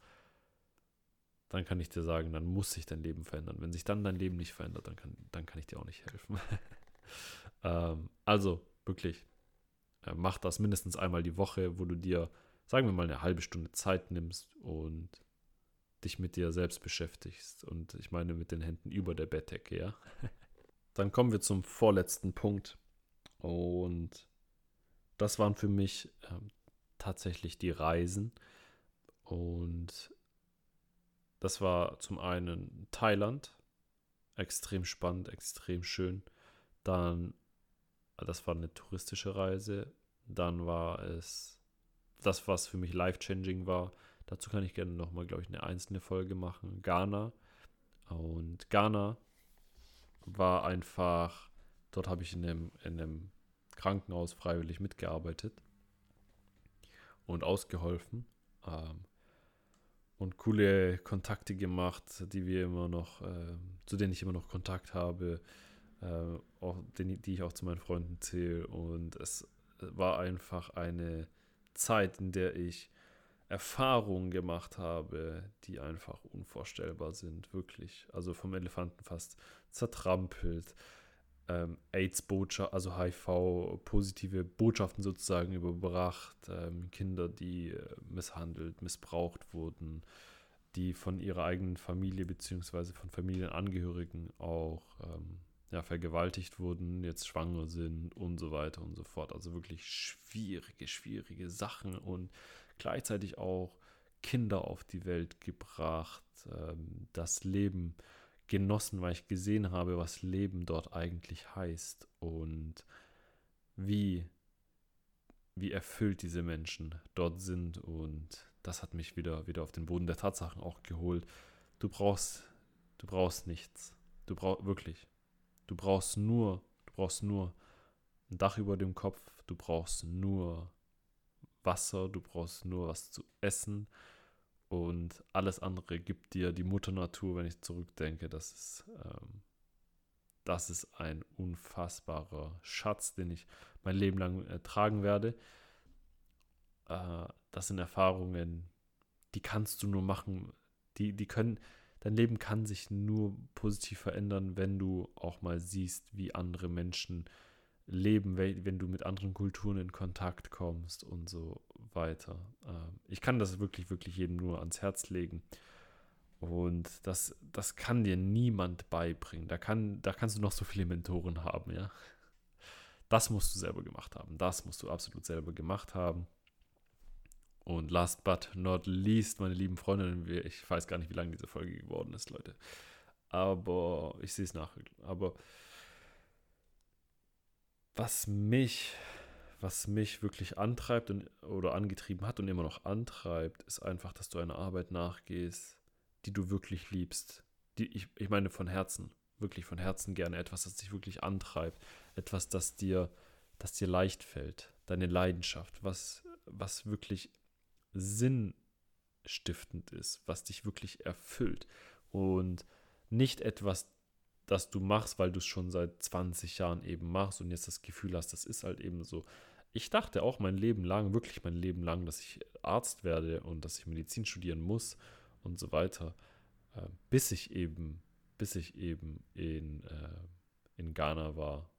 dann kann ich dir sagen, dann muss sich dein Leben verändern. Wenn sich dann dein Leben nicht verändert, dann kann, dann kann ich dir auch nicht helfen. (laughs) ähm, also wirklich, äh, mach das mindestens einmal die Woche, wo du dir, sagen wir mal, eine halbe Stunde Zeit nimmst und dich mit dir selbst beschäftigst. Und ich meine mit den Händen über der Bettdecke, ja. (laughs) Dann kommen wir zum vorletzten Punkt. Und das waren für mich ähm, tatsächlich die Reisen. Und das war zum einen Thailand, extrem spannend, extrem schön. Dann, das war eine touristische Reise. Dann war es das, was für mich life-changing war. Dazu kann ich gerne nochmal, glaube ich, eine einzelne Folge machen. Ghana. Und Ghana war einfach, dort habe ich in einem, in einem Krankenhaus freiwillig mitgearbeitet und ausgeholfen. Ähm, und coole Kontakte gemacht, die wir immer noch, äh, zu denen ich immer noch Kontakt habe, äh, auch, den, die ich auch zu meinen Freunden zähle. Und es war einfach eine Zeit, in der ich Erfahrungen gemacht habe, die einfach unvorstellbar sind, wirklich. Also vom Elefanten fast zertrampelt, ähm, AIDS-Botschaft, also HIV-positive Botschaften sozusagen überbracht, ähm, Kinder, die äh, misshandelt, missbraucht wurden, die von ihrer eigenen Familie bzw. von Familienangehörigen auch ähm, ja, vergewaltigt wurden, jetzt schwanger sind und so weiter und so fort. Also wirklich schwierige, schwierige Sachen und gleichzeitig auch Kinder auf die Welt gebracht, ähm, das Leben genossen, weil ich gesehen habe, was Leben dort eigentlich heißt und wie, wie erfüllt diese Menschen dort sind. Und das hat mich wieder, wieder auf den Boden der Tatsachen auch geholt. Du brauchst, du brauchst nichts. Du brauchst wirklich. Du brauchst nur, du brauchst nur ein Dach über dem Kopf, du brauchst nur Wasser, du brauchst nur was zu essen, und alles andere gibt dir die Mutter Natur, wenn ich zurückdenke. Das ist, ähm, das ist ein unfassbarer Schatz, den ich mein Leben lang äh, tragen werde. Äh, das sind Erfahrungen, die kannst du nur machen. Die, die können, dein Leben kann sich nur positiv verändern, wenn du auch mal siehst, wie andere Menschen leben, wenn du mit anderen Kulturen in Kontakt kommst und so weiter. Ähm, ich kann das wirklich, wirklich jedem nur ans Herz legen. Und das, das kann dir niemand beibringen. Da, kann, da kannst du noch so viele Mentoren haben, ja. Das musst du selber gemacht haben. Das musst du absolut selber gemacht haben. Und last but not least, meine lieben Freundinnen, ich weiß gar nicht, wie lange diese Folge geworden ist, Leute. Aber ich sehe es nach. Aber was mich was mich wirklich antreibt und, oder angetrieben hat und immer noch antreibt, ist einfach, dass du einer Arbeit nachgehst, die du wirklich liebst. Die, ich, ich meine von Herzen, wirklich von Herzen gerne. Etwas, das dich wirklich antreibt, etwas, das dir, das dir leicht fällt, deine Leidenschaft, was, was wirklich sinnstiftend ist, was dich wirklich erfüllt. Und nicht etwas, das du machst, weil du es schon seit 20 Jahren eben machst und jetzt das Gefühl hast, das ist halt eben so, ich dachte auch mein Leben lang, wirklich mein Leben lang, dass ich Arzt werde und dass ich Medizin studieren muss und so weiter, äh, bis ich eben, bis ich eben in, äh, in Ghana war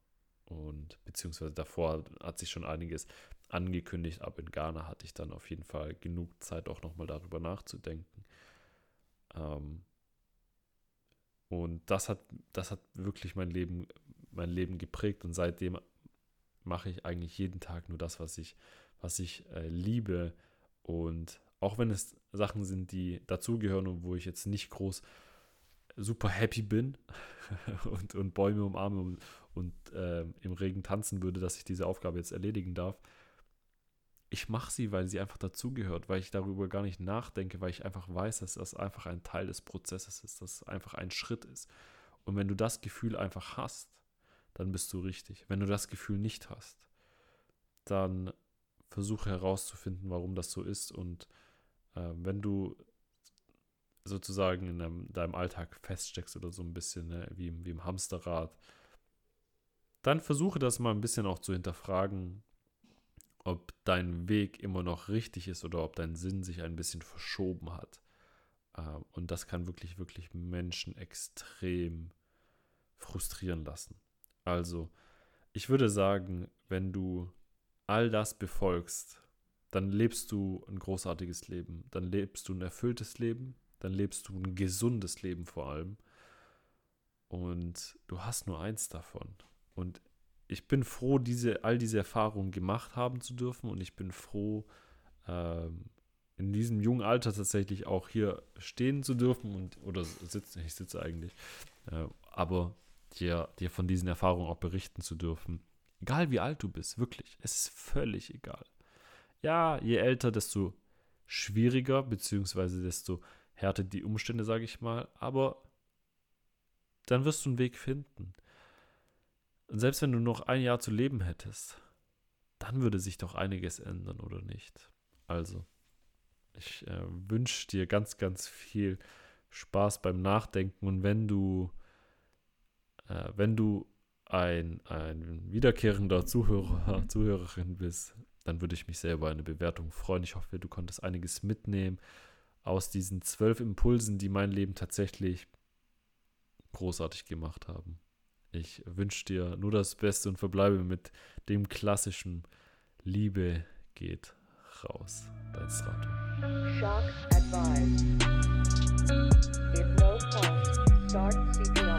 und beziehungsweise davor hat sich schon einiges angekündigt, aber in Ghana hatte ich dann auf jeden Fall genug Zeit auch nochmal darüber nachzudenken. Ähm, und das hat, das hat wirklich mein Leben, mein Leben geprägt und seitdem mache ich eigentlich jeden Tag nur das, was ich, was ich äh, liebe. Und auch wenn es Sachen sind, die dazugehören und wo ich jetzt nicht groß super happy bin (laughs) und, und Bäume umarme und, und äh, im Regen tanzen würde, dass ich diese Aufgabe jetzt erledigen darf. Ich mache sie, weil sie einfach dazugehört, weil ich darüber gar nicht nachdenke, weil ich einfach weiß, dass das einfach ein Teil des Prozesses ist, dass es einfach ein Schritt ist. Und wenn du das Gefühl einfach hast, dann bist du richtig. Wenn du das Gefühl nicht hast, dann versuche herauszufinden, warum das so ist. Und äh, wenn du sozusagen in deinem, deinem, Alltag feststeckst oder so ein bisschen, ne, wie, wie im Hamsterrad, dann versuche das mal ein bisschen auch zu hinterfragen, ob dein Weg immer noch richtig ist oder ob dein Sinn sich ein bisschen verschoben hat. Ähm, und das kann wirklich, wirklich Menschen extrem frustrieren lassen. Also, ich würde sagen, wenn du all das befolgst, dann lebst du ein großartiges Leben, dann lebst du ein erfülltes Leben, dann lebst du ein gesundes Leben vor allem. Und du hast nur eins davon. Und ich bin froh, diese, all diese Erfahrungen gemacht haben zu dürfen und ich bin froh, ähm, in diesem jungen Alter tatsächlich auch hier stehen zu dürfen und oder sitzen, ich sitze eigentlich, äh, aber dir, dir von diesen Erfahrungen auch berichten zu dürfen. Egal wie alt du bist, wirklich, es ist völlig egal. Ja, je älter, desto schwieriger, beziehungsweise desto härter die Umstände, sage ich mal, aber dann wirst du einen Weg finden. Und selbst wenn du noch ein Jahr zu leben hättest, dann würde sich doch einiges ändern, oder nicht? Also, ich äh, wünsche dir ganz, ganz viel Spaß beim Nachdenken und wenn du, äh, wenn du ein, ein wiederkehrender Zuhörer, (laughs) Zuhörerin bist, dann würde ich mich sehr über eine Bewertung freuen. Ich hoffe, du konntest einiges mitnehmen aus diesen zwölf Impulsen, die mein Leben tatsächlich großartig gemacht haben. Ich wünsche dir nur das Beste und verbleibe mit dem klassischen Liebe geht raus. Dein Strato. Shock advised. If no pulse, start